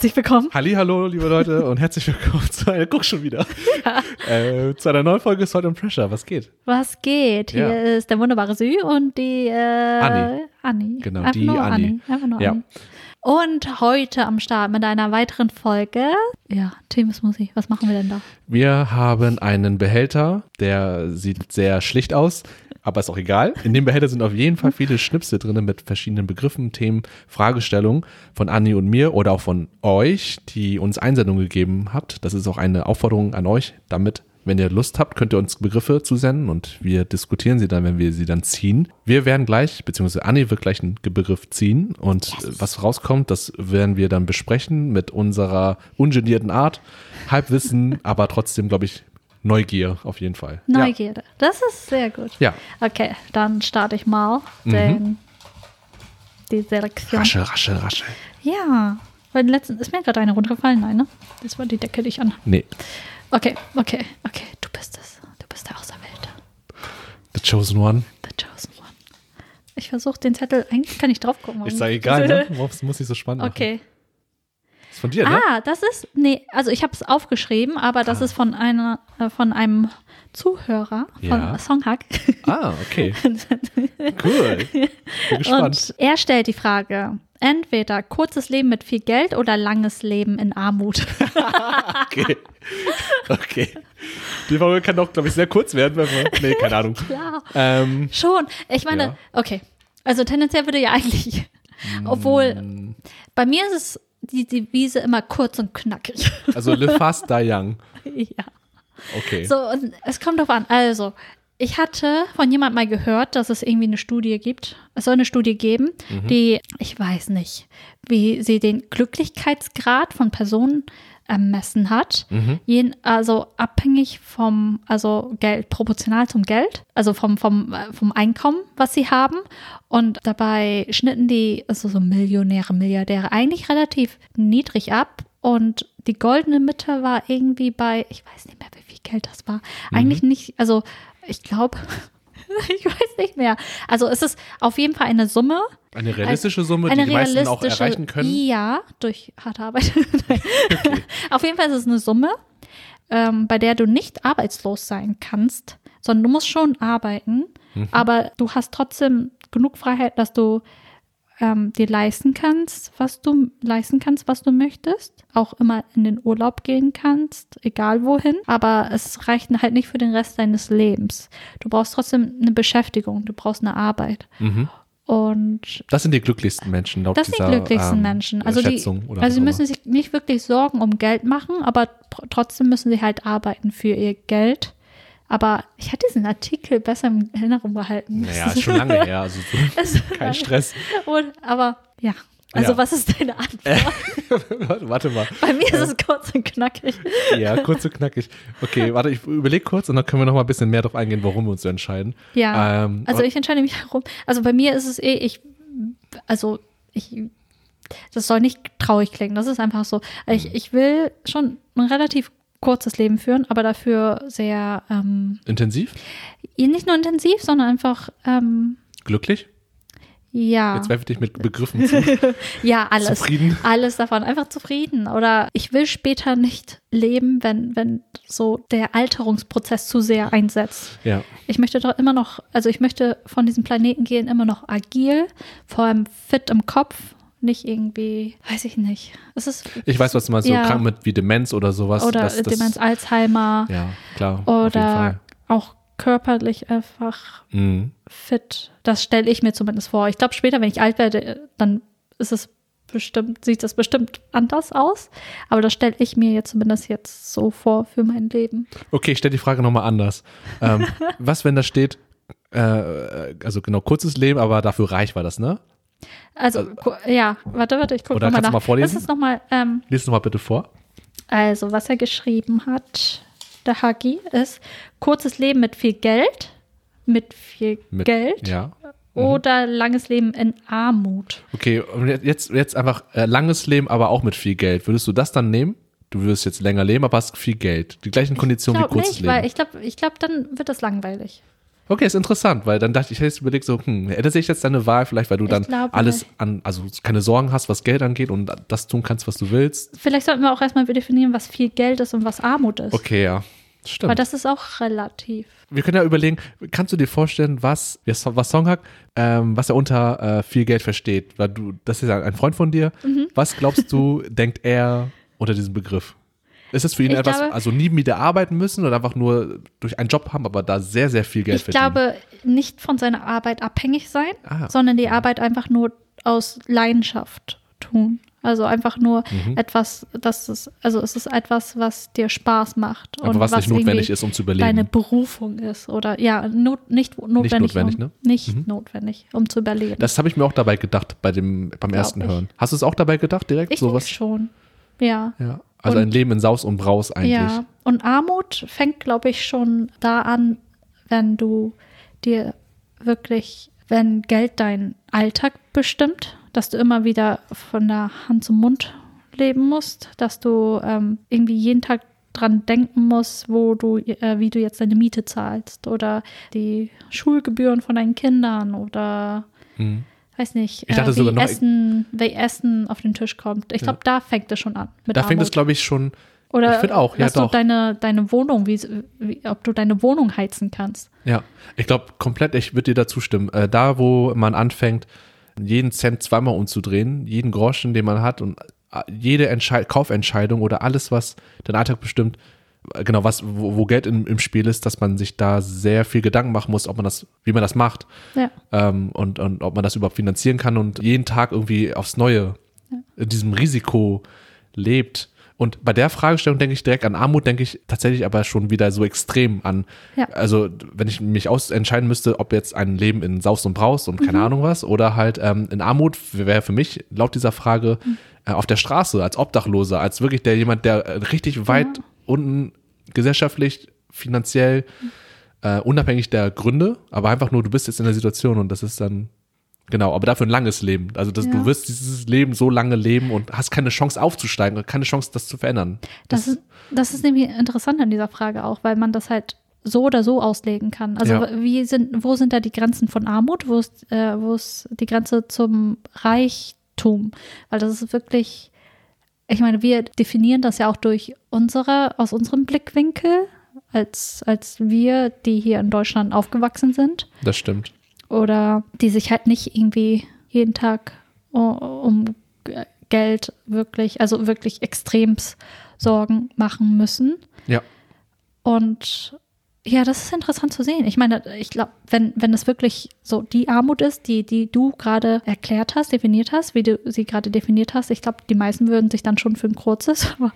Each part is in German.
Herzlich willkommen. Hallo, liebe Leute und herzlich willkommen zu einer, guck schon wieder, Ja. äh, zu einer neuen Folge Salt and Pressure. Was geht? Was geht? Hier Ja. ist der wunderbare Sü und die äh, Anni. Anni. Genau, Einfach die nur Anni. Einfach nur Ja. Anni. Und heute am Start mit einer weiteren Folge. Ja, Team Smoothie. Was machen wir denn da? Wir haben einen Behälter, der sieht sehr schlicht aus, aber ist auch egal. In dem Behälter sind auf jeden Fall viele Schnipsel drin mit verschiedenen Begriffen, Themen, Fragestellungen von Anni und mir oder auch von euch, die uns Einsendungen gegeben habt. Das ist auch eine Aufforderung an euch, damit wenn ihr Lust habt, könnt ihr uns Begriffe zusenden und wir diskutieren sie dann, wenn wir sie dann ziehen. Wir werden gleich, beziehungsweise Anni wird gleich einen Begriff ziehen und äh, was rauskommt, das werden wir dann besprechen mit unserer ungenierten Art. Halbwissen, aber trotzdem, glaube ich, Neugier auf jeden Fall. Neugierde. Das ist sehr gut. Ja. Okay, dann starte ich mal den, die ja. Selektion. Raschel, raschel, raschel. Ja. Bei den letzten ist mir gerade eine runtergefallen, nein, ne? Das war die Decke, die ich an. Nee, Okay, okay, okay. Du bist es. Du bist der Auserwählte. The Chosen One. The Chosen One. Ich versuche den Zettel, eigentlich kann ich drauf gucken. Ist da egal, ne? Muss, muss nicht so spannend machen. Okay. Ist von dir, ne? Ah, das ist, nee, also ich habe es aufgeschrieben, aber das ist von einer, äh, von einem Zuhörer von Ja. Songhack. Ah, okay. Cool. Bin gespannt. Und er stellt die Frage, entweder kurzes Leben mit viel Geld oder langes Leben in Armut. Okay. Okay. Die Folge kann doch, glaube ich, sehr kurz werden, wenn wir. Nee, keine Ahnung. Klar. Ähm, Schon. Ich meine, Ja. okay. Also tendenziell würde ja eigentlich, obwohl Mm. bei mir ist es die Devise immer kurz und knackig. also live fast, die young. ja. Okay. So, und es kommt drauf an. Also, ich hatte von jemand mal gehört, dass es irgendwie eine Studie gibt. Es soll eine Studie geben, Mhm. die, ich weiß nicht, wie sie den Glücklichkeitsgrad von Personen ermessen hat. Mhm. Jeden, also abhängig vom, also Geld, proportional zum Geld, also vom, vom, äh, vom Einkommen, was sie haben. Und dabei schnitten die, also so Millionäre, Milliardäre, eigentlich relativ niedrig ab. Und die goldene Mitte war irgendwie bei, ich weiß nicht mehr, wie viel Geld das war. Eigentlich nicht, also ich glaube, ich weiß nicht mehr. Also es ist auf jeden Fall eine Summe, Eine realistische Summe, eine die die meisten auch realistische- erreichen können. Ja, durch harte Arbeit. Nein. Auf jeden Fall ist es eine Summe, ähm, bei der du nicht arbeitslos sein kannst, sondern du musst schon arbeiten, Mhm. aber du hast trotzdem genug Freiheit, dass du ähm, dir leisten kannst, was du leisten kannst, was du möchtest, auch immer in den Urlaub gehen kannst, egal wohin, aber es reicht halt nicht für den Rest deines Lebens. Du brauchst trotzdem eine Beschäftigung, du brauchst eine Arbeit. Mhm. Und Das sind die glücklichsten Menschen laut das sind dieser die glücklichsten ähm, Menschen. Also, die, also sie müssen sich nicht wirklich Sorgen um Geld machen, aber tr- trotzdem müssen sie halt arbeiten für ihr Geld. Aber ich hätte diesen Artikel besser in Erinnerung behalten. immer. Naja, ist schon lange her. Also kein Stress. Und, aber ja, also Ja. was ist deine Antwort? warte mal. Bei mir ist es kurz und knackig. Ja, kurz und knackig. Okay, warte, ich überlege kurz und dann können wir noch mal ein bisschen mehr darauf eingehen, warum wir uns so entscheiden. Ja, Ähm, also ich entscheide mich herum. Also bei mir ist es eh, ich, also ich, das soll nicht traurig klingen, das ist einfach so. Mhm. Ich, ich will schon ein relativ kurzes Leben führen, aber dafür sehr, ähm, intensiv? nicht nur intensiv, sondern einfach, ähm, Glücklich? ja, Jetzt werfe ich dich mit Begriffen zu. ja, alles. Zufrieden? Alles davon, einfach zufrieden. Oder ich will später nicht leben, wenn, wenn so der Alterungsprozess zu sehr einsetzt. Ja. Ich möchte doch immer noch, also ich möchte von diesem Planeten gehen, immer noch agil, vor allem fit im Kopf, nicht irgendwie, weiß ich nicht. Es ist Ich weiß, was du meinst, so Ja. krank mit wie Demenz oder sowas. oder das, das, Demenz, Alzheimer Ja, klar. oder auch körperlich einfach Mhm. fit. Das stelle ich mir zumindest vor. Ich glaube, später, wenn ich alt werde, dann ist es bestimmt, sieht das bestimmt anders aus. Aber das stelle ich mir jetzt zumindest jetzt so vor für mein Leben. Okay, ich stelle die Frage nochmal anders. Ähm, was, wenn da steht, äh, also genau, kurzes Leben, aber dafür reich war das, ne? Also, gu- ja, warte, warte, ich gucke nochmal nach. mal vorlesen? Das ist nochmal, ähm, Lies nochmal bitte vor. also, was er geschrieben hat, der Hagi, ist kurzes Leben mit viel Geld, mit viel Mit, Geld Ja. oder langes Leben in Armut. Okay, jetzt, jetzt einfach äh, langes Leben, aber auch mit viel Geld. Würdest du das dann nehmen? Du würdest jetzt länger leben, aber hast viel Geld. Die gleichen Ich Konditionen wie kurzes nicht, Leben. weil ich glaube, ich glaub, dann wird das langweilig. Okay, ist interessant, weil dann dachte ich, ich hätte jetzt überlegt, so, hm, ändert sich jetzt deine Wahl, vielleicht weil du Ich dann alles nicht. an, also keine Sorgen hast, was Geld angeht und das tun kannst, was du willst. Vielleicht sollten wir auch erstmal definieren, was viel Geld ist und was Armut ist. Okay, ja. Weil Stimmt. das ist auch relativ. Wir können ja überlegen, kannst du dir vorstellen, was, was Songhack, ähm, was er unter äh, viel Geld versteht? Weil du, das ist ja ein Freund von dir. Mhm. Was glaubst du, denkt er unter diesem Begriff? Ist es für ihn Ich etwas, glaube- also nie wieder arbeiten müssen oder einfach nur durch einen Job haben, aber da sehr, sehr viel Geld ich verdienen? glaube, nicht von seiner Arbeit abhängig sein, Ah. sondern die Arbeit einfach nur aus Leidenschaft tun. Also einfach nur Mhm. etwas, das ist, also es ist etwas, was dir Spaß macht. aber und was, nicht notwendig ist, um zu überleben. Deine Berufung ist oder ja, not, nicht notwendig. notwendig, um, ne? Nicht notwendig, um zu überleben. Das habe ich mir auch dabei gedacht bei dem, beim ersten ich. Hören. Hast du es auch dabei gedacht direkt? ich Sowas? schon. Ja. Ja. Also Und- ein Leben in Saus und Braus eigentlich. Ja, und Armut fängt, glaube ich, schon da an, wenn du dir wirklich, wenn Geld deinen Alltag bestimmt, dass du immer wieder von der Hand zum Mund leben musst, dass du ähm, irgendwie jeden Tag dran denken musst, wo du, äh, wie du jetzt deine Miete zahlst oder die Schulgebühren von deinen Kindern oder Mhm. Weiß nicht, Ich dachte äh, wie, sogar noch- Essen, wie Essen auf den Tisch kommt. Ich glaube, da fängt es schon an. Mit Da fängt es, Armut. glaube ich, schon. Oder Ich auch, ja, du deine, deine Wohnung, wie, wie, ob du deine Wohnung heizen kannst. Ja, ich glaube komplett, ich würde dir dazu stimmen. Äh, da, wo man anfängt, jeden Cent zweimal umzudrehen, jeden Groschen, den man hat und äh, jede Entschei Kaufentscheidung oder alles, was den Alltag bestimmt, genau, was, wo, wo Geld im, im Spiel ist, dass man sich da sehr viel Gedanken machen muss, ob man das, wie man das macht Ja. ähm, und, und ob man das überhaupt finanzieren kann und jeden Tag irgendwie aufs Neue in diesem Risiko lebt. Und bei der Fragestellung denke ich direkt an Armut, denke ich tatsächlich aber schon wieder so extrem an. Ja. Also, wenn ich mich aus entscheiden müsste, ob jetzt ein Leben in Saus und Braus und Mhm. keine Ahnung was oder halt ähm, in Armut wäre für mich laut dieser Frage Mhm. äh, auf der Straße als Obdachloser, als wirklich der jemand, der äh, richtig weit unten gesellschaftlich, finanziell, äh, unabhängig der Gründe, aber einfach nur, du bist jetzt in der Situation und das ist dann, genau, aber dafür ein langes Leben. Also das, Ja. du wirst dieses Leben so lange leben und hast keine Chance aufzusteigen und keine Chance, das zu verändern. Das, ist, das ist nämlich interessant an dieser Frage auch, weil man das halt so oder so auslegen kann. Also Ja. wie sind, wo sind da die Grenzen von Armut? Wo ist, äh, wo ist die Grenze zum Reichtum? Weil das ist wirklich, ich meine, wir definieren das ja auch durch unsere, aus unserem Blickwinkel, als, als wir, die hier in Deutschland aufgewachsen sind. Das stimmt. oder die sich halt nicht irgendwie jeden Tag uh, um Geld wirklich, also wirklich extremst Sorgen machen müssen. Ja. Und ja, das ist interessant zu sehen. Ich meine, ich glaube, wenn, wenn es wirklich so die Armut ist, die, die du gerade erklärt hast, definiert hast, wie du sie gerade definiert hast, ich glaube, die meisten würden sich dann schon für ein kurzes, aber,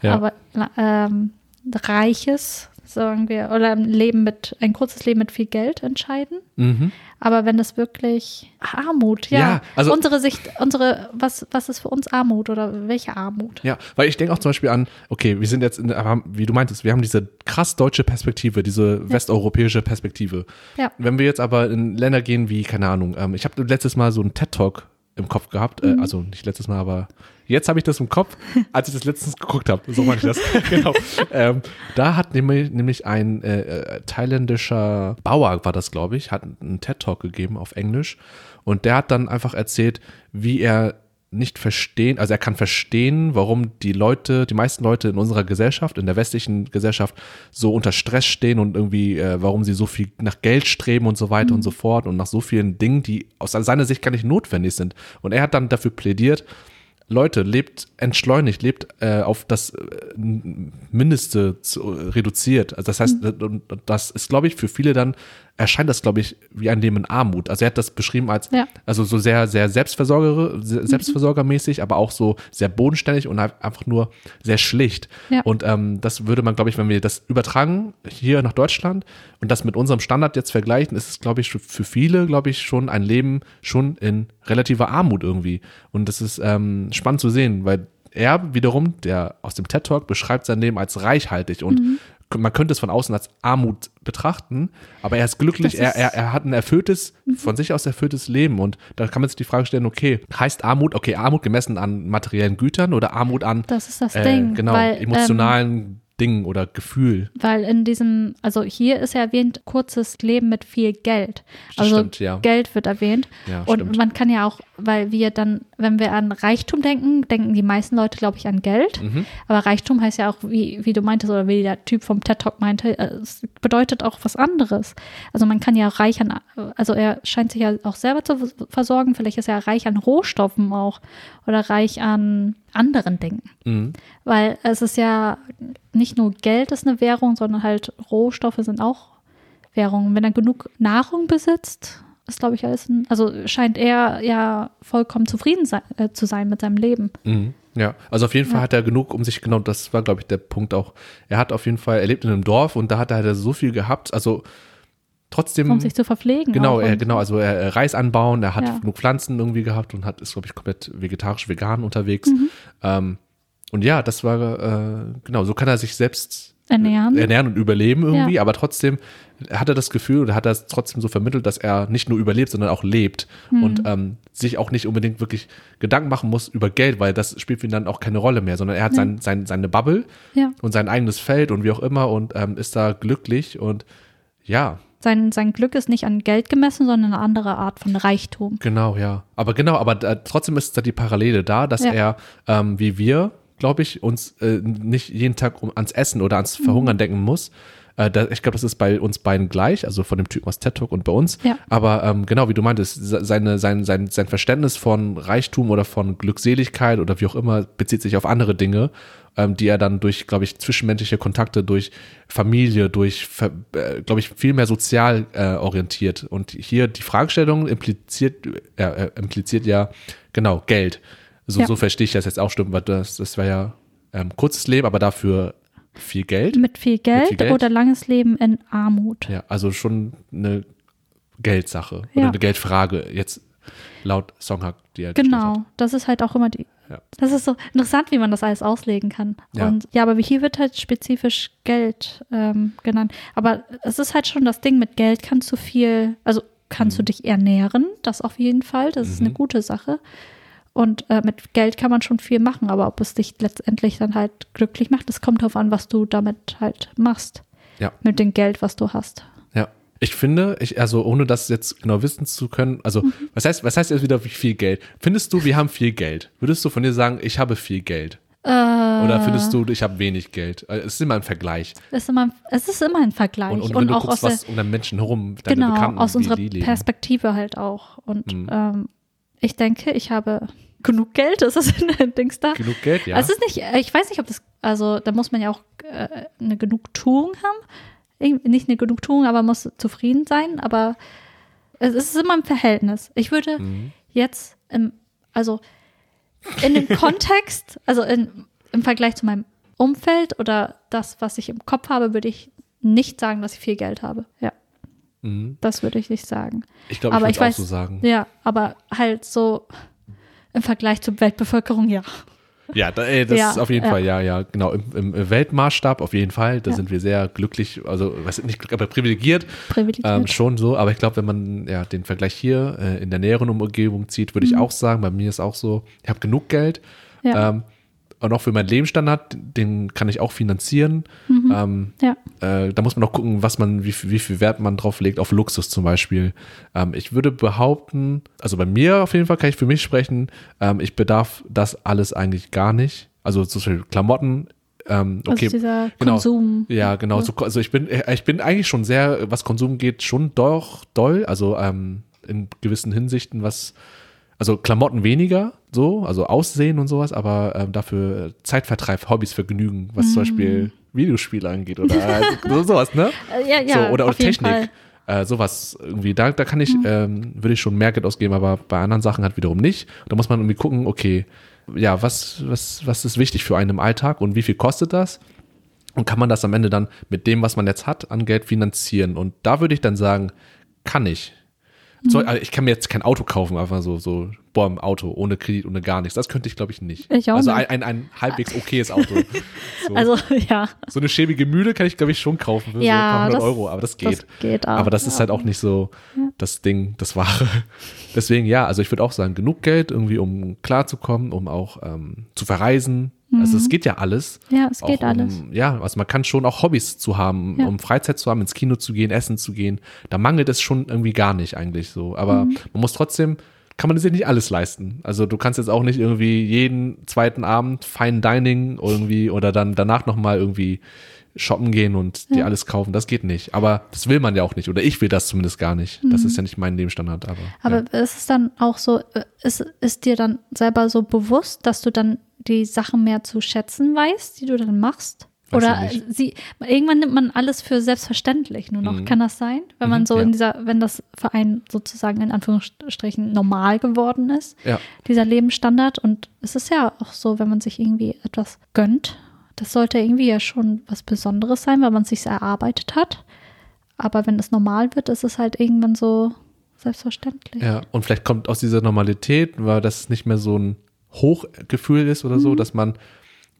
Ja. aber ähm, reiches, sagen wir, oder ein Leben mit, ein kurzes Leben mit viel Geld entscheiden. Mhm. Aber wenn das wirklich Armut, ja, Ja, also- unsere Sicht, unsere, was, was ist für uns Armut oder welche Armut? Ja, weil ich denke auch zum Beispiel an, okay, wir sind jetzt, in, wie du meintest, wir haben diese krass deutsche Perspektive, diese westeuropäische Perspektive. Ja. Wenn wir jetzt aber in Länder gehen wie, keine Ahnung, ähm, ich habe letztes Mal so einen TED-Talk im Kopf gehabt, Mhm. äh, also nicht letztes Mal, aber jetzt habe ich das im Kopf, als ich das letztens geguckt habe, so meine ich das, genau. Ähm, da hat nämlich, nämlich ein äh, äh, thailändischer Bauer, war das glaube ich, hat einen TED-Talk gegeben auf Englisch und der hat dann einfach erzählt, wie er nicht verstehen, also er kann verstehen, warum die Leute, die meisten Leute in unserer Gesellschaft, in der westlichen Gesellschaft so unter Stress stehen und irgendwie, äh, warum sie so viel nach Geld streben und so weiter und so fort und nach so vielen Dingen, die aus seiner Sicht gar nicht notwendig sind. Und er hat dann dafür plädiert, Leute, lebt entschleunigt, lebt äh, auf das äh, Mindeste zu, reduziert. Also das heißt, und das ist, glaube ich, für viele dann erscheint das, glaube ich, wie ein Leben in Armut. Also er hat das beschrieben als, Ja. also so sehr, sehr Selbstversorger, sehr selbstversorgermäßig, aber auch so sehr bodenständig und halt einfach nur sehr schlicht. Ja. Und ähm, das würde man, glaube ich, wenn wir das übertragen hier nach Deutschland und das mit unserem Standard jetzt vergleichen, ist es, glaube ich, für viele, glaube ich, schon ein Leben schon in relativer Armut irgendwie. Und das ist ähm, spannend zu sehen, weil er wiederum, der aus dem TED Talk, beschreibt sein Leben als reichhaltig und Mhm. Man könnte es von außen als Armut betrachten, aber er ist glücklich, Das er, ist- er, er hat ein erfülltes, von sich aus erfülltes Leben und da kann man sich die Frage stellen, okay, heißt Armut, okay, Armut gemessen an materiellen Gütern oder Armut an Das ist das äh, Ding. genau, weil, ähm, emotionalen Ding oder Gefühl. Weil in diesem, also hier ist ja erwähnt, kurzes Leben mit viel Geld. Also Stimmt, ja. Geld wird erwähnt. Ja, Und stimmt. man kann ja auch, weil wir dann, wenn wir an Reichtum denken, denken die meisten Leute, glaube ich, an Geld. Mhm. Aber Reichtum heißt ja auch, wie, wie du meintest, oder wie der Typ vom TED Talk meinte, äh, es bedeutet auch was anderes. Also man kann ja reich an, also er scheint sich ja auch selber zu versorgen, vielleicht ist er reich an Rohstoffen auch oder reich an anderen Dingen. Mhm. Weil es ist ja nicht nur Geld ist eine Währung, sondern halt Rohstoffe sind auch Währungen. Wenn er genug Nahrung besitzt, ist, glaube ich, alles ein, also scheint er ja vollkommen zufrieden sein, äh, zu sein mit seinem Leben. Mhm. Ja, also auf jeden Fall Ja. hat er genug um sich genommen. Das war, glaube ich, der Punkt auch. Er hat auf jeden Fall, er lebt in einem Dorf und da hat er, hat er so viel gehabt. Also trotzdem. Um sich zu verpflegen. Genau, er, genau, also er, er Reis anbauen, er hat Ja. genug Pflanzen irgendwie gehabt und hat, ist, glaube ich, komplett vegetarisch, vegan unterwegs. Mhm. Ähm, und ja, das war, äh, genau, so kann er sich selbst Ernähren. ernähren und überleben irgendwie, Ja. aber trotzdem hat er das Gefühl oder hat er es trotzdem so vermittelt, dass er nicht nur überlebt, sondern auch lebt Mhm. und ähm, sich auch nicht unbedingt wirklich Gedanken machen muss über Geld, weil das spielt für ihn dann auch keine Rolle mehr, sondern er hat sein, sein, seine Bubble Ja. und sein eigenes Feld und wie auch immer und ähm, ist da glücklich und ja, Sein, sein Glück ist nicht an Geld gemessen, sondern eine andere Art von Reichtum. Genau, ja. Aber genau, aber da, trotzdem ist da die Parallele da, dass Ja. er, ähm, wie wir, glaube ich, uns äh, nicht jeden Tag um, ans Essen oder ans Verhungern Mhm. denken muss. Äh, da, ich glaube, das ist bei uns beiden gleich, also von dem Typen aus TED Talk und bei uns. Ja. Aber ähm, genau, wie du meintest, se- seine, sein, sein, sein Verständnis von Reichtum oder von Glückseligkeit oder wie auch immer bezieht sich auf andere Dinge, ähm, die er dann durch, glaube ich, zwischenmenschliche Kontakte, durch Familie, durch, äh, glaube ich, viel mehr sozial äh, orientiert. Und hier die Fragestellung impliziert, äh, äh, impliziert ja, genau, Geld. So, Ja. so verstehe ich das jetzt auch stimmt, weil das, das war ja ähm, kurzes Leben, aber dafür viel Geld. Mit viel Geld, viel Geld? oder langes Leben in Armut. Ja, also schon eine Geldsache Ja. oder eine Geldfrage. Jetzt laut Songhack, die er Genau, das ist halt auch immer die. Ja. Das ist so interessant, wie man das alles auslegen kann. Ja. Und ja, aber hier wird halt spezifisch Geld ähm, genannt. Aber es ist halt schon das Ding, mit Geld kannst du viel, also kannst du dich ernähren, das auf jeden Fall. Das ist eine Mhm. gute Sache. Und äh, mit Geld kann man schon viel machen, aber ob es dich letztendlich dann halt glücklich macht, das kommt darauf an, was du damit halt machst. Ja. Mit dem Geld, was du hast. Ich finde, ich, also ohne das jetzt genau wissen zu können, also Mhm. was heißt, was heißt jetzt wieder wie viel Geld? Findest du, wir haben viel Geld? Würdest du von dir sagen, ich habe viel Geld? Äh, Oder findest du, ich habe wenig Geld? Äh, Es ist immer ein Vergleich. es ist immer, es ist immer ein Vergleich. Und, und, Und auch guckst, aus der, was um deinen Menschen herum, deine genau, Bekannten, aus unserer. Perspektive halt auch. Und Mhm. ähm, ich denke, ich habe genug Geld, ist das in der Dings da? Genug Geld, ja. Also es ist nicht, äh, ich weiß nicht, ob das, also da muss man ja auch äh, eine Genugtuung haben. Nicht eine Genugtuung, aber muss zufrieden sein. Aber es ist immer ein Verhältnis. Ich würde Mhm. jetzt, im, also in dem Kontext, also in, im Vergleich zu meinem Umfeld oder das, was ich im Kopf habe, würde ich nicht sagen, dass ich viel Geld habe. Ja, Mhm. das würde ich nicht sagen. Ich glaube, ich würde es auch weiß- so sagen. Ja, aber halt so im Vergleich zur Weltbevölkerung, ja. Ja, da, ey, das Ja, ist auf jeden ja. Fall, ja, ja, genau. Im, im Weltmaßstab auf jeden Fall. Da Ja. sind wir sehr glücklich, also was nicht glücklich, aber privilegiert. Privilegiert. Ähm, schon so, aber ich glaube, wenn man ja den Vergleich hier äh, in der näheren Umgebung zieht, würde ich auch sagen, bei mir ist auch so, ich habe genug Geld. Mhm. Ähm, und auch für meinen Lebensstandard, den kann ich auch finanzieren. Mhm. Ähm, ja. äh, da muss man auch gucken, was man, wie, viel- wie viel Wert man drauf legt, auf Luxus zum Beispiel. Ähm, ich würde behaupten, also bei mir auf jeden Fall kann ich für mich sprechen, ähm, ich bedarf das alles eigentlich gar nicht. Also zum Beispiel Klamotten, ähm, okay. also dieser genau. Konsum. Ja, genau. So, also ich bin, äh, ich bin eigentlich schon sehr, was Konsum geht, schon doch doll. Also ähm, in gewissen Hinsichten, was, also Klamotten weniger, so, also Aussehen und sowas, aber ähm, dafür Zeitvertreib, Hobbys, Vergnügen, was zum Beispiel Videospiele angeht oder also, so, sowas, ne? Äh, ja, ja, so, oder, jeden Technik. Mhm. Äh, sowas irgendwie, da, da kann ich, ähm, würde ich schon mehr Geld ausgeben, aber bei anderen Sachen halt wiederum nicht. Da muss man irgendwie gucken, okay, ja, was, was, was ist wichtig für einen im Alltag und wie viel kostet das? Und kann man das am Ende dann mit dem, was man jetzt hat, an Geld finanzieren? Und da würde ich dann sagen, kann ich. Mhm. So, also ich kann mir jetzt kein Auto kaufen, einfach so, so boah, im Auto, ohne Kredit, ohne gar nichts. Das könnte ich, glaube ich, nicht. Ich auch also nicht. Ein, ein, ein halbwegs okayes Auto. So. Also, ja. so eine schäbige Mühle kann ich, glaube ich, schon kaufen für so ein Ja, paar hundert das- Euro, aber das geht. Das geht auch. aber das ist ja. halt auch nicht so das Ding, das Wahre. Deswegen, ja, also ich würde auch sagen, genug Geld irgendwie, um klarzukommen, um auch ähm, zu verreisen. Also es geht ja alles. Ja, es geht um, alles. Ja, also man kann schon auch Hobbys zu haben, Ja. um Freizeit zu haben, ins Kino zu gehen, essen zu gehen. Da mangelt es schon irgendwie gar nicht eigentlich so. Aber Mhm. man muss trotzdem, kann man sich nicht alles leisten. Also du kannst jetzt auch nicht irgendwie jeden zweiten Abend Fine Dining irgendwie oder dann danach nochmal irgendwie shoppen gehen und dir alles kaufen. Das geht nicht. Aber das will man ja auch nicht. Oder ich will das zumindest gar nicht. Das ist ja nicht mein Lebensstandard. Aber, Mhm. Aber ja. ist es dann auch so, äh, ist, ist dir dann selber so bewusst, dass du dann die Sachen mehr zu schätzen weißt, die du dann machst? Weiß Oder sie, irgendwann nimmt man alles für selbstverständlich nur noch. Mhm. Kann das sein? Wenn man Mhm, so ja. in dieser, wenn das für einen sozusagen in Anführungsstrichen normal geworden ist, ja. dieser Lebensstandard. Und es ist ja auch so, wenn man sich irgendwie etwas gönnt, das sollte irgendwie ja schon was Besonderes sein, weil man es sich erarbeitet hat. Aber wenn es normal wird, ist es halt irgendwann so selbstverständlich. Ja, und vielleicht kommt aus dieser Normalität, weil das nicht mehr so ein Hochgefühl ist oder Mhm. so, dass man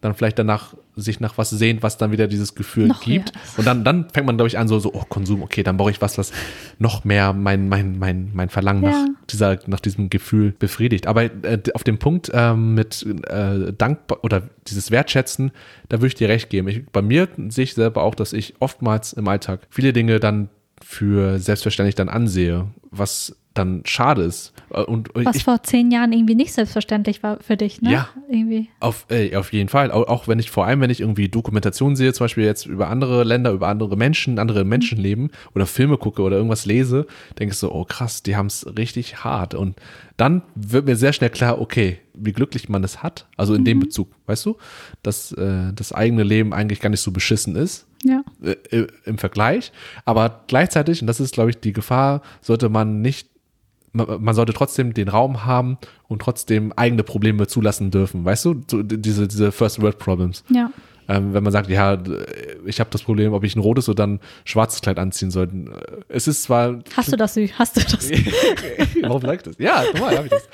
dann vielleicht danach sich nach was sehnt, was dann wieder dieses Gefühl Noch gibt. mehr. Und dann, dann fängt man, glaube ich, an, so, so, oh, Konsum, okay, dann brauche ich was, was noch mehr mein, mein, mein, mein Verlangen Ja. nach dieser, nach diesem Gefühl befriedigt. Aber äh, auf dem Punkt ähm, mit äh, dankbar oder dieses Wertschätzen, da würde ich dir recht geben. Ich, bei mir sehe ich selber auch, dass ich oftmals im Alltag viele Dinge dann für selbstverständlich dann ansehe, was dann schade ist. Äh, Und Was ich, vor zehn Jahren irgendwie nicht selbstverständlich war für dich, ne? Ja. Irgendwie. auf, äh, auf jeden Fall. Auch, auch wenn ich vor allem, wenn ich irgendwie Dokumentationen sehe, zum Beispiel jetzt über andere Länder, über andere Menschen, andere Menschenleben oder Filme gucke oder irgendwas lese, denke ich so, oh krass, die haben es richtig hart. Und dann wird mir sehr schnell klar, okay, wie glücklich man es hat. Also in dem Bezug, weißt du, dass äh, das eigene Leben eigentlich gar nicht so beschissen ist Ja. äh, äh, im Vergleich. Aber gleichzeitig, und das ist, glaube ich, die Gefahr, sollte man nicht, man, man sollte trotzdem den Raum haben und trotzdem eigene Probleme zulassen dürfen. Weißt du, diese, diese First World Problems. Ja. Ähm, wenn man sagt, ja, d- ich habe das Problem, ob ich ein rotes oder ein schwarzes Kleid anziehen soll. Es ist zwar. Hast du das? Sü? Hast du das? Warum ich das? Ja, normal habe ich das.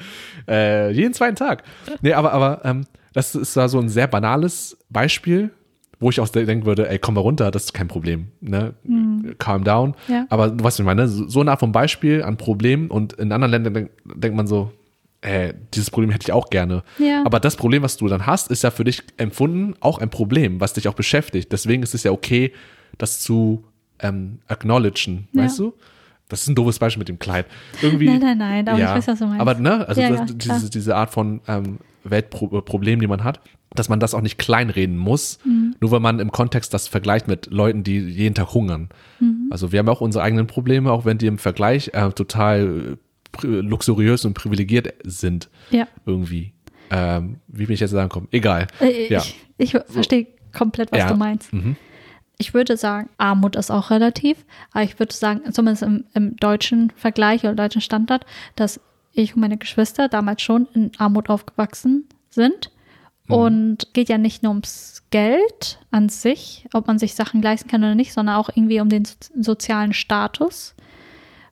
Äh, jeden zweiten Tag. Nee, aber, aber ähm, das ist da so ein sehr banales Beispiel, wo ich auch denken würde, ey, komm mal runter, das ist kein Problem. Ne? Calm down. Ja. Aber du weißt, was ich meine, so so Art von Beispiel an Problemen und in anderen Ländern denk, denkt man so, äh, dieses Problem hätte ich auch gerne. Ja. Aber das Problem, was du dann hast, ist ja für dich empfunden auch ein Problem, was dich auch beschäftigt. Deswegen ist es ja okay, das zu ähm, acknowledgen, Ja. weißt du? Das ist ein doofes Beispiel mit dem Kleid. Irgendwie, Nein, nein, nein, aber ich weiß, was du meinst. Aber ne, also Ja, das, ja, diese, diese Art von ähm, Weltproblem, die man hat, dass man das auch nicht kleinreden muss, Mhm. nur weil man im Kontext das vergleicht mit Leuten, die jeden Tag hungern. Mhm. Also wir haben auch unsere eigenen Probleme, auch wenn die im Vergleich äh, total äh, luxuriös und privilegiert sind Ja. irgendwie. Ähm, wie bin ich jetzt da angekommen? Egal. Äh, Ja. Ich, ich verstehe komplett, was Ja. du meinst. Mhm. Ich würde sagen, Armut ist auch relativ, aber ich würde sagen, zumindest im, im deutschen Vergleich oder deutschen Standard, dass ich und meine Geschwister damals schon in Armut aufgewachsen sind. Mhm. Und geht ja nicht nur ums Geld an sich, ob man sich Sachen leisten kann oder nicht, sondern auch irgendwie um den so sozialen Status.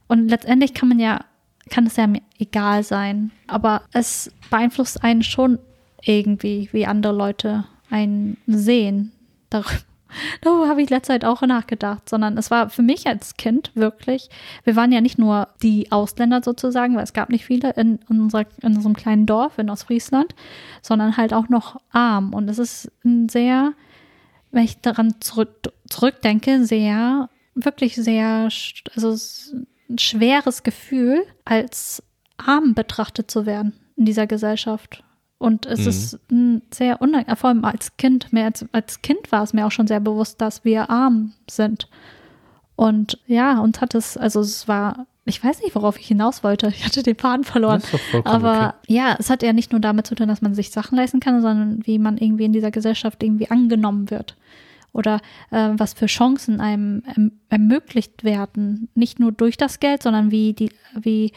Und letztendlich kann man ja, kann es ja mir egal sein, aber es beeinflusst einen schon irgendwie, wie andere Leute einen sehen. Darüber, darüber habe ich letzte Zeit auch nachgedacht, sondern es war für mich als Kind wirklich, wir waren ja nicht nur die Ausländer sozusagen, weil es gab nicht viele in, unserer, in unserem kleinen Dorf in Ostfriesland, sondern halt auch noch arm. Und es ist ein sehr, wenn ich daran zurück, zurückdenke, sehr, wirklich sehr, also ein schweres Gefühl, als arm betrachtet zu werden in dieser Gesellschaft. Und es Mhm. ist ein sehr unangenehm, vor allem als Kind, mehr als, als Kind war es mir auch schon sehr bewusst, dass wir arm sind. Und ja, uns hat es, also es war, ich weiß nicht, worauf ich hinaus wollte. Ich hatte den Faden verloren. Aber ja, es hat ja nicht nur damit zu tun, dass man sich Sachen leisten kann, sondern wie man irgendwie in dieser Gesellschaft irgendwie angenommen wird. Oder äh, was für Chancen einem erm ermöglicht werden. Nicht nur durch das Geld, sondern wie, die, wie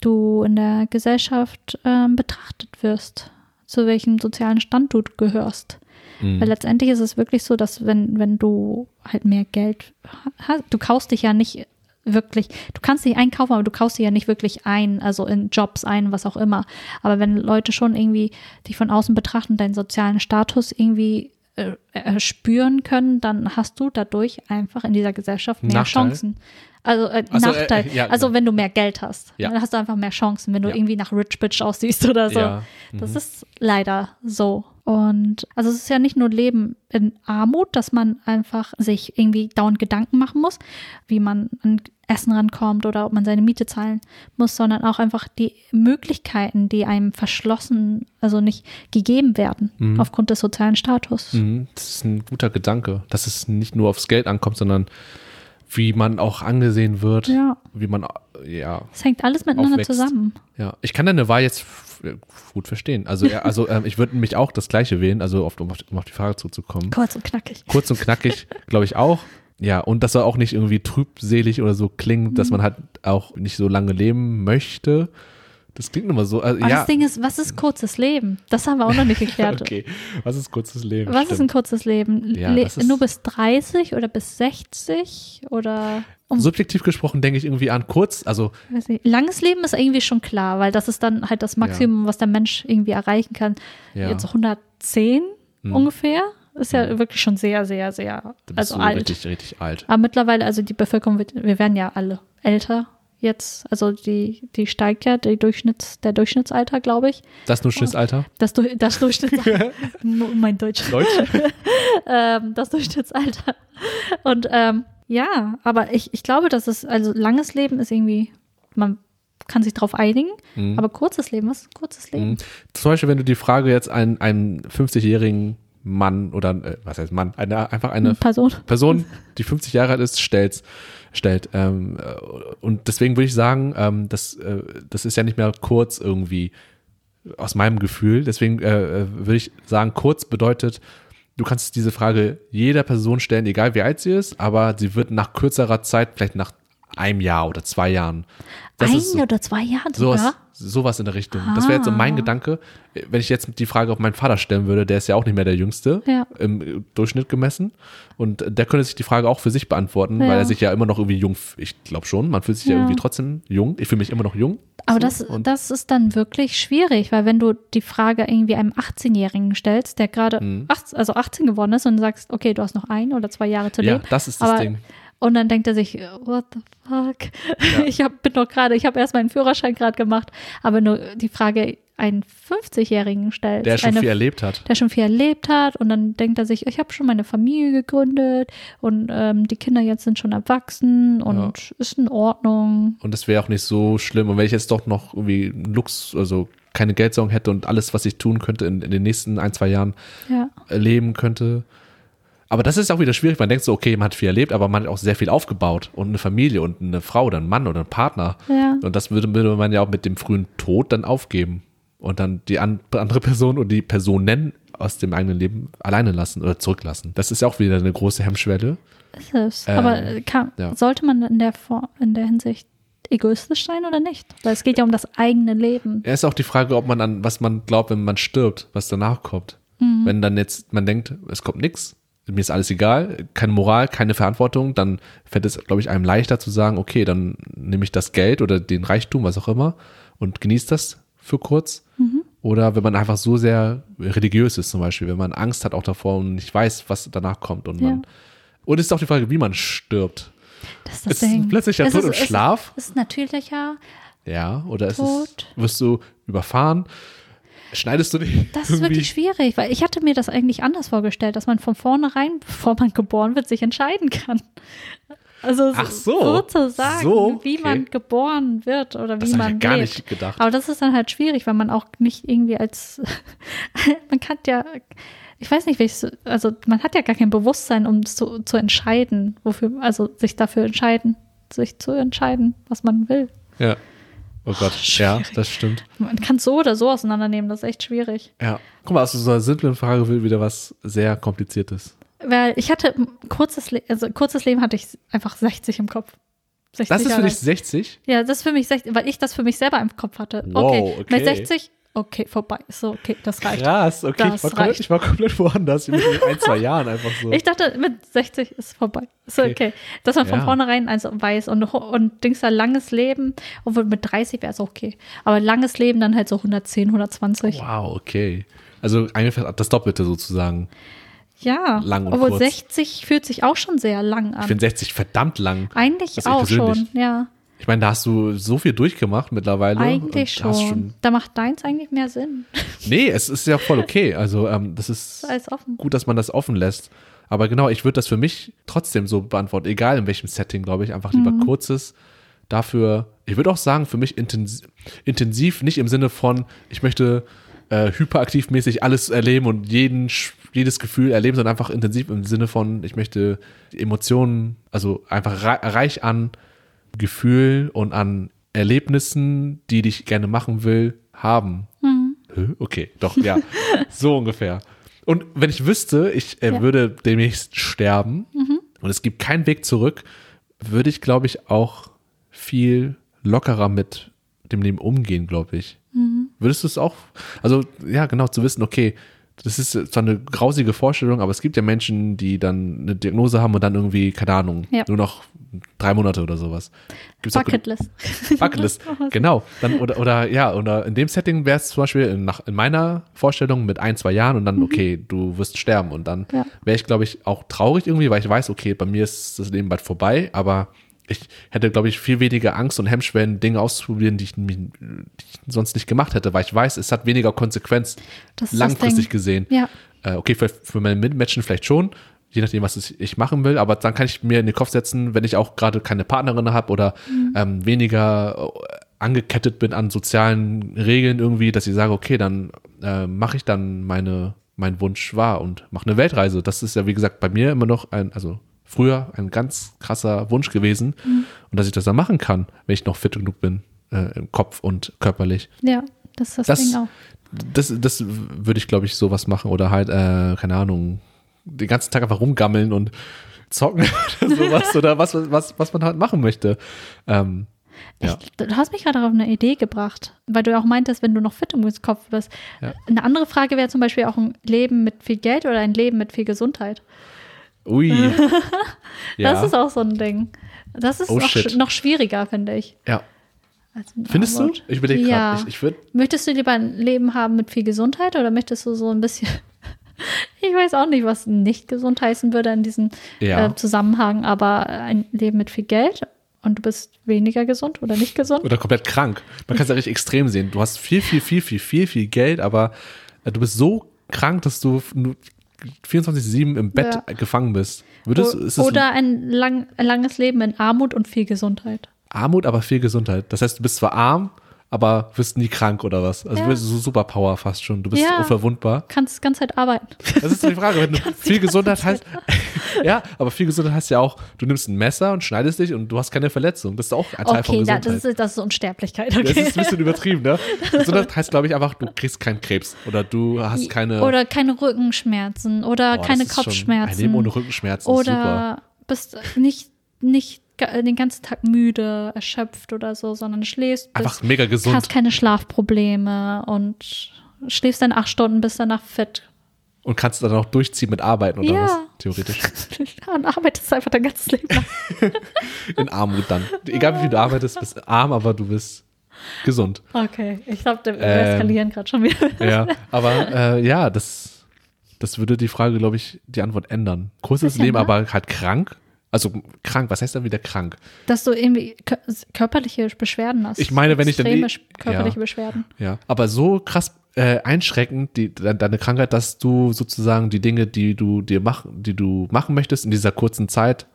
du in der Gesellschaft ähm, betrachtet wirst. Zu welchem sozialen Stand du gehörst. Mhm. Weil letztendlich ist es wirklich so, dass wenn, wenn du halt mehr Geld hast, du kaufst dich ja nicht wirklich, du kannst dich einkaufen, aber du kaufst dich ja nicht wirklich ein, also in Jobs ein, was auch immer. Aber wenn Leute schon irgendwie dich von außen betrachten, deinen sozialen Status irgendwie äh, äh, spüren können, dann hast du dadurch einfach in dieser Gesellschaft mehr Nachteil? Chancen. Also äh, Ach so, äh, Nachteil. äh, ja, also genau. wenn du mehr Geld hast, Ja. dann hast du einfach mehr Chancen, wenn du Ja. irgendwie nach Rich Bitch aussiehst oder so. Ja. Das Mhm. ist leider so. Und also es ist ja nicht nur Leben in Armut, dass man einfach sich irgendwie dauernd Gedanken machen muss, wie man an Essen rankommt oder ob man seine Miete zahlen muss, sondern auch einfach die Möglichkeiten, die einem verschlossen, also nicht gegeben werden Mhm. aufgrund des sozialen Status. Mhm, Das ist ein guter Gedanke, dass es nicht nur aufs Geld ankommt, sondern wie man auch angesehen wird, Ja, wie man, ja, es hängt alles miteinander Aufwächst. zusammen. ja. Ich kann deine Wahl jetzt gut verstehen. Also, ja, also ähm, ich würde mich auch das Gleiche wählen, also auf, um auf die Frage zurückzukommen. Kurz und knackig. Kurz und knackig, glaube ich auch. Ja, und das soll auch nicht irgendwie trübselig oder so klingen, dass man halt auch nicht so lange leben möchte. Das klingt immer so. Also, Aber ja, das Ding ist, was ist kurzes Leben? Das haben wir auch noch nicht geklärt. okay. Was ist kurzes Leben? Was ist ein Stimmt. kurzes Leben? Ja, Le ist- nur bis 30 oder bis 60 oder um, Subjektiv gesprochen denke ich irgendwie an kurz, also langes Leben ist irgendwie schon klar, weil das ist dann halt das Maximum, was der Mensch irgendwie erreichen kann. ja. Jetzt 110 Hm. ungefähr ist ja wirklich schon sehr, sehr, sehr bist also so alt. richtig, richtig alt. Aber mittlerweile, also die Bevölkerung wird, wir werden ja alle älter jetzt, also die, die steigt ja, die Durchschnitts, der Durchschnittsalter, glaube ich. Das Durchschnittsalter? Das, Du- das Durchschnittsalter, mein Deutsch. Deutsch? ähm, das Durchschnittsalter. Und ähm, ja, aber ich, ich glaube, dass es, also langes Leben ist irgendwie, man kann sich darauf einigen, Mhm. aber kurzes Leben, was ist ein kurzes Leben? Mhm. Zum Beispiel, wenn du die Frage jetzt einen, einen 50-jährigen Mann oder äh, was heißt Mann, eine, einfach eine Person. Person, die 50 Jahre alt ist, stellst, stellt. Ähm, äh, und deswegen würde ich sagen, ähm, das, äh, das ist ja nicht mehr kurz irgendwie aus meinem Gefühl. Deswegen äh, äh, würde ich sagen, kurz bedeutet, du kannst diese Frage jeder Person stellen, egal wie alt sie ist, aber sie wird nach kürzerer Zeit, vielleicht nach einem Jahr oder zwei Jahren. Das Ein so, oder zwei Jahre sowas, sogar? sowas in der Richtung. Das wäre jetzt so mein Ah. Gedanke. Wenn ich jetzt die Frage auf meinen Vater stellen würde, der ist ja auch nicht mehr der Jüngste Ja. im Durchschnitt gemessen. Und der könnte sich die Frage auch für sich beantworten, Ja. weil er sich ja immer noch irgendwie jung, ich glaube schon, man fühlt sich ja. Ja. irgendwie trotzdem jung. Ich fühle mich immer noch jung. Aber So, das, und- das ist dann wirklich schwierig, weil wenn du die Frage irgendwie einem 18-Jährigen stellst, der gerade Mhm. 18, also 18 geworden ist und sagst, okay, du hast noch ein oder zwei Jahre zu Ja, leben. das ist das aber- Ding. Und dann denkt er sich, what the fuck? Ja. Ich hab, bin doch gerade, ich habe erst meinen Führerschein gerade gemacht, aber nur die Frage einen 50-Jährigen stellt, Der schon eine, viel erlebt hat. der schon viel erlebt hat und dann denkt er sich, ich habe schon meine Familie gegründet und ähm, die Kinder jetzt sind schon erwachsen und ist in Ordnung. Und das wäre auch nicht so schlimm. Und wenn ich jetzt doch noch irgendwie Lux, also keine Geldsorgen hätte und alles, was ich tun könnte in, in den nächsten ein, zwei Jahren Ja, erleben könnte. Aber das ist auch wieder schwierig. Man denkt so, okay, man hat viel erlebt, aber man hat auch sehr viel aufgebaut und eine Familie und eine Frau oder einen Mann oder einen Partner. ja. Und das würde, würde man ja auch mit dem frühen Tod dann aufgeben und dann die an, andere Person und die Personen aus dem eigenen Leben alleine lassen oder zurücklassen. Das ist ja auch wieder eine große Hemmschwelle. Ist es. Ähm, Aber äh, kann, ja. sollte man in der, Form, in der Hinsicht egoistisch sein oder nicht? Weil es geht ja um das eigene Leben. Ja, ist auch die Frage, ob man an was man glaubt, wenn man stirbt, was danach kommt. Wenn dann jetzt man denkt, es kommt nichts, mir ist alles egal, keine Moral, keine Verantwortung, dann fällt es, glaube ich, einem leichter zu sagen, okay, dann nehme ich das Geld oder den Reichtum, was auch immer, und genieße das für kurz. Oder wenn man einfach so sehr religiös ist, zum Beispiel, wenn man Angst hat auch davor und nicht weiß, was danach kommt. Und, Ja. man, und es ist auch die Frage, wie man stirbt. Das ist das Ist Ding. plötzlich der Tod ist- im ist- Schlaf? Es ist natürlicher. Ja, oder ist es, Tod. wirst du überfahren? Schneidest du dich? Das ist wirklich schwierig, weil ich hatte mir das eigentlich anders vorgestellt, dass man von vornherein, bevor man geboren wird, sich entscheiden kann. Also Ach so. sozusagen, So, wie okay. man geboren wird oder Das wie habe ich man ja gar lebt. nicht gedacht. Aber das ist dann halt schwierig, weil man auch nicht irgendwie als man kann ja ich weiß nicht, wie ich also man hat ja gar kein Bewusstsein, um zu, zu entscheiden, wofür, also sich dafür entscheiden, sich zu entscheiden, was man will. Ja. Oh Gott, ja, schwierig. das stimmt. Man kann es so oder so auseinandernehmen, das ist echt schwierig. Ja. Guck mal, aus so einer simplen Frage will wieder was sehr Kompliziertes. Weil ich hatte kurzes, Le also kurzes Leben hatte ich einfach 60 im Kopf. 60 Das ist für dich alt. 60? Ja, das ist für mich 60, weil ich das für mich selber im Kopf hatte. Wow, okay. okay. Mit 60 okay, vorbei. So, okay, das reicht. Krass, okay, Das ich war, komplett, reicht. ich war komplett woanders. Mit ein, zwei Jahren einfach so. Ich dachte, mit 60 ist vorbei. Ist okay. Okay. Dass man von Ja. vornherein also weiß und, und Dings da langes Leben, obwohl mit 30 wäre es okay. Aber langes Leben dann halt so 110, 120. wow, okay. Also ungefähr das Doppelte sozusagen. Ja. Lang und obwohl kurz. 60 fühlt sich auch schon sehr lang Ich an. finde 60 verdammt lang. Eigentlich ich auch persönlich. schon, ja. Ich meine, da hast du so viel durchgemacht mittlerweile. Eigentlich hast schon. Da macht deins eigentlich mehr Sinn. Nee, es ist ja voll okay. Also ähm, das ist Alles offen. gut, dass man das offen lässt. Aber genau, ich würde das für mich trotzdem so beantworten, egal in welchem Setting, glaube ich, einfach lieber Mhm. kurzes. Dafür, ich würde auch sagen, für mich intensiv, intensiv nicht im Sinne von, ich möchte äh, hyperaktivmäßig alles erleben und jeden, jedes Gefühl erleben, sondern einfach intensiv im Sinne von, ich möchte Emotionen, also einfach rei- reich an Gefühl und an Erlebnissen, die ich gerne machen will, haben. Hä? Okay, doch, ja. so ungefähr. Und wenn ich wüsste, ich äh, Ja. würde demnächst sterben und es gibt keinen Weg zurück, würde ich, glaube ich, auch viel lockerer mit dem Leben umgehen, glaube ich. Würdest du es auch? Also, ja, genau, zu wissen, okay, das ist zwar eine grausige Vorstellung, aber es gibt ja Menschen, die dann eine Diagnose haben und dann irgendwie, keine Ahnung, Ja. nur noch drei Monate oder sowas. Gibt's Bucketlist. Bucketlist, genau. Dann, oder, oder ja, oder in dem Setting wäre es zum Beispiel in, nach, in meiner Vorstellung mit ein, zwei Jahren und dann, okay, du wirst sterben. Und dann Ja. wäre ich, glaube ich, auch traurig irgendwie, weil ich weiß, okay, bei mir ist das Leben bald vorbei, aber ich hätte, glaube ich, viel weniger Angst und Hemmschwellen, Dinge auszuprobieren, die ich, die ich sonst nicht gemacht hätte, weil ich weiß, es hat weniger Konsequenz langfristig gesehen. Ja. Äh, okay, für, für meine Mitmenschen vielleicht schon, je nachdem, was ich machen will, aber dann kann ich mir in den Kopf setzen, wenn ich auch gerade keine Partnerin habe oder ähm, weniger äh, angekettet bin an sozialen Regeln irgendwie, dass ich sage, okay, dann äh, mache ich dann meine, meinen Wunsch wahr und mache eine Weltreise. Das ist ja, wie gesagt, bei mir immer noch ein, also früher ein ganz krasser Wunsch gewesen und dass ich das dann machen kann, wenn ich noch fit genug bin, äh, im Kopf und körperlich. Ja, das ist das, Das- Ding auch. Das, das würde ich, glaube ich, sowas machen oder halt, äh, keine Ahnung, den ganzen Tag einfach rumgammeln und zocken oder sowas oder was, was, was man halt machen möchte. Ähm, ja. Ich, du hast mich gerade auf eine Idee gebracht, weil du auch meintest, wenn du noch fit im Kopf bist. Ja. Eine andere Frage wäre zum Beispiel auch ein Leben mit viel Geld oder ein Leben mit viel Gesundheit. Ui. ja. Das ist auch so ein Ding. Das ist Oh, noch, sch- noch schwieriger, finde ich. ja. Findest du? Armut. Ich überlege Ja. gerade. Ich, ich würde Möchtest du lieber ein Leben haben mit viel Gesundheit oder möchtest du so ein bisschen. Ich weiß auch nicht, was nicht gesund heißen würde in diesem Ja. äh, Zusammenhang, aber ein Leben mit viel Geld und du bist weniger gesund oder nicht gesund? oder komplett krank. Man kann es ja richtig extrem sehen. Du hast viel, viel, viel, viel, viel, viel Geld, aber äh, du bist so krank, dass du 24-7 im Bett Ja. gefangen bist. Würdest, es oder ein, lang, ein langes Leben in Armut und viel Gesundheit. Armut, aber viel Gesundheit. Das heißt, du bist zwar arm, aber wirst nie krank oder was. Also Ja. du bist so Superpower fast schon. Du bist Ja. unverwundbar. Kannst die ganze Zeit arbeiten. Das ist so die Frage. Wenn du viel Gesundheit heißt, ja, aber viel Gesundheit heißt ja auch, du nimmst ein Messer und schneidest dich und du hast keine Verletzung. Das ist auch ein Teil von Okay, da, Gesundheit. das, ist, das ist Unsterblichkeit. Das Okay. ist ein bisschen übertrieben, ne? Gesundheit heißt, glaube ich, einfach, du kriegst keinen Krebs oder du hast keine. oder keine Rückenschmerzen oder Boah, das keine Kopfschmerzen. Ein Leben ohne Rückenschmerzen ist super. oder bist nicht, nicht den ganzen Tag müde, erschöpft oder so, sondern schläfst, Einfach bist, mega gesund. hast keine Schlafprobleme und schläfst dann acht Stunden, bist danach fit. Und kannst dann auch durchziehen mit Arbeiten oder Ja. was? Theoretisch. Ja, und arbeitest einfach dein ganzes Leben lang. In Armut dann. Egal wie viel du arbeitest, bist arm, aber du bist gesund. Okay, ich glaube, wir Ähm, eskalieren gerade schon wieder. Ja, aber äh, ja, das, das würde die Frage, glaube ich, die Antwort ändern. Kurzes Leben, ne? aber halt krank. Also krank, was heißt dann wieder krank? Dass du irgendwie kö- körperliche Beschwerden hast. Ich meine, wenn ich dann Extreme eh- körperliche ja. Beschwerden. Ja, aber so krass äh, einschränkend die, de- deine Krankheit, dass du sozusagen die Dinge, die du dir machen, die du machen möchtest in dieser kurzen Zeit,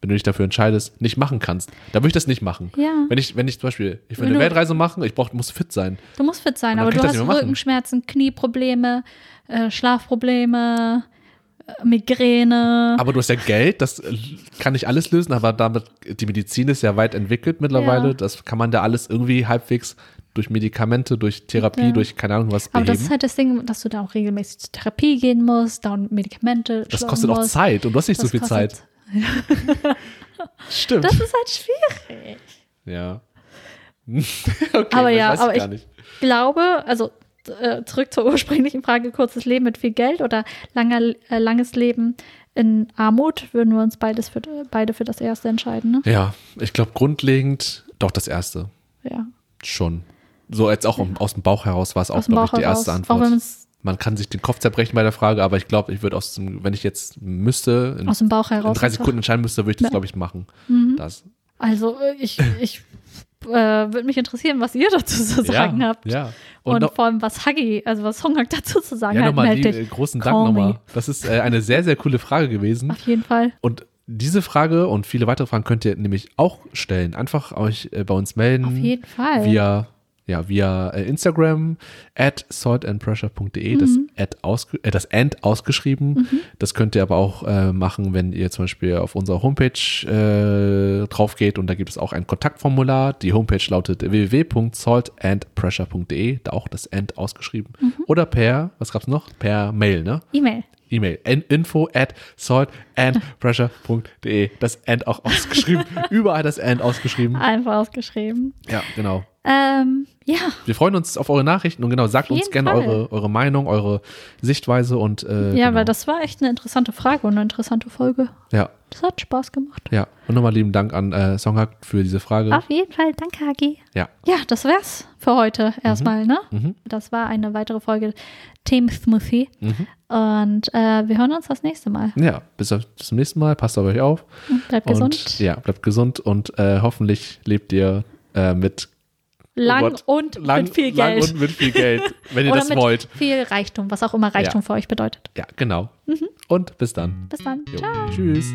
wenn du dich dafür entscheidest, nicht machen kannst. Da würde ich das nicht machen. Ja. Wenn ich, wenn ich zum Beispiel, ich will Wenn eine du- Weltreise machen, ich brauch, muss fit sein. Du musst fit sein, aber ich du hast. Rückenschmerzen, Knieprobleme, äh, Schlafprobleme, äh, Migräne. Aber du hast ja Geld, das äh, kann nicht alles lösen, aber damit, die Medizin ist ja weit entwickelt mittlerweile. Ja. Das kann man da alles irgendwie halbwegs durch Medikamente, durch Therapie, Ja. durch keine Ahnung was aber beheben. das ist halt das Ding, dass du da auch regelmäßig zur Therapie gehen musst, da Medikamente das kostet auch musst. Zeit und du hast nicht so Das viel kostet- Zeit. Stimmt. Das ist halt schwierig. ja. okay, Aber ja, weiß aber ich gar ich- nicht. Ich glaube, also äh, zurück zur ursprünglichen Frage, kurzes Leben mit viel Geld oder langer, äh, langes Leben in Armut, würden wir uns beides für, beide für das erste entscheiden. Ne? Ja, ich glaube grundlegend doch das erste. Ja. Schon. So jetzt auch aus dem Bauch heraus war es auch, glaube ich, die erste wenn Antwort. Man kann sich den Kopf zerbrechen bei der Frage, aber ich glaube, ich würde aus dem, wenn ich jetzt müsste, in, aus dem Bauch in heraus. drei einfach. Sekunden entscheiden müsste, würde ich das, glaube ich, machen. Mhm. Das. Also äh, ich, ich äh, würde mich interessieren, was ihr dazu zu sagen ja, habt. Ja. Und, Und, noch, vor allem, was Huggy, also was Songhag dazu zu sagen ja, hat, nochmal die, äh, großen Dank nochmal. Das ist äh, eine sehr, sehr coole Frage gewesen. Auf jeden Fall. Und diese Frage und viele weitere Fragen könnt ihr nämlich auch stellen. Einfach euch äh, bei uns melden. Auf jeden Fall. Via, ja, via äh, Instagram at saltandpressure.de, das, Mhm. at ausge, äh, das and ausgeschrieben. Das könnt ihr aber auch äh, machen, wenn ihr zum Beispiel auf unserer Homepage äh, drauf geht und da gibt es auch ein Kontaktformular. Die Homepage lautet www.saltandpressure.de, da auch das and ausgeschrieben. Mhm. Oder per, was gab's noch? Per Mail, ne? E-Mail. E-Mail info at saltandpressure.de. Das and auch ausgeschrieben. Überall das and ausgeschrieben. Einfach ausgeschrieben. Ja, genau. Ähm, ja, Wir freuen uns auf eure Nachrichten und genau, sagt uns gerne Fall. eure, eure Meinung, eure Sichtweise und äh, ja, genau. weil das war echt eine interessante Frage und eine interessante Folge. ja, Das hat Spaß gemacht. ja. Und nochmal lieben Dank an äh, Songhack für diese Frage. Auf jeden Fall, danke, Hagi. Ja. Ja, das wär's für heute erstmal, ne? Mhm. Das war eine weitere Folge Themen Smoothie. Mhm. Und äh, wir hören uns das nächste Mal. Ja, bis, auf, bis zum nächsten Mal. Passt auf euch auf. Bleibt Und gesund. ja, bleibt gesund und äh, hoffentlich lebt ihr äh, mit lang oh und lang, mit viel lang Geld. und mit viel Geld, wenn ihr Oder das mit wollt. viel Reichtum, was auch immer Reichtum für euch bedeutet. Ja, genau. Und bis dann. Bis dann. Jo. Ciao. Tschüss.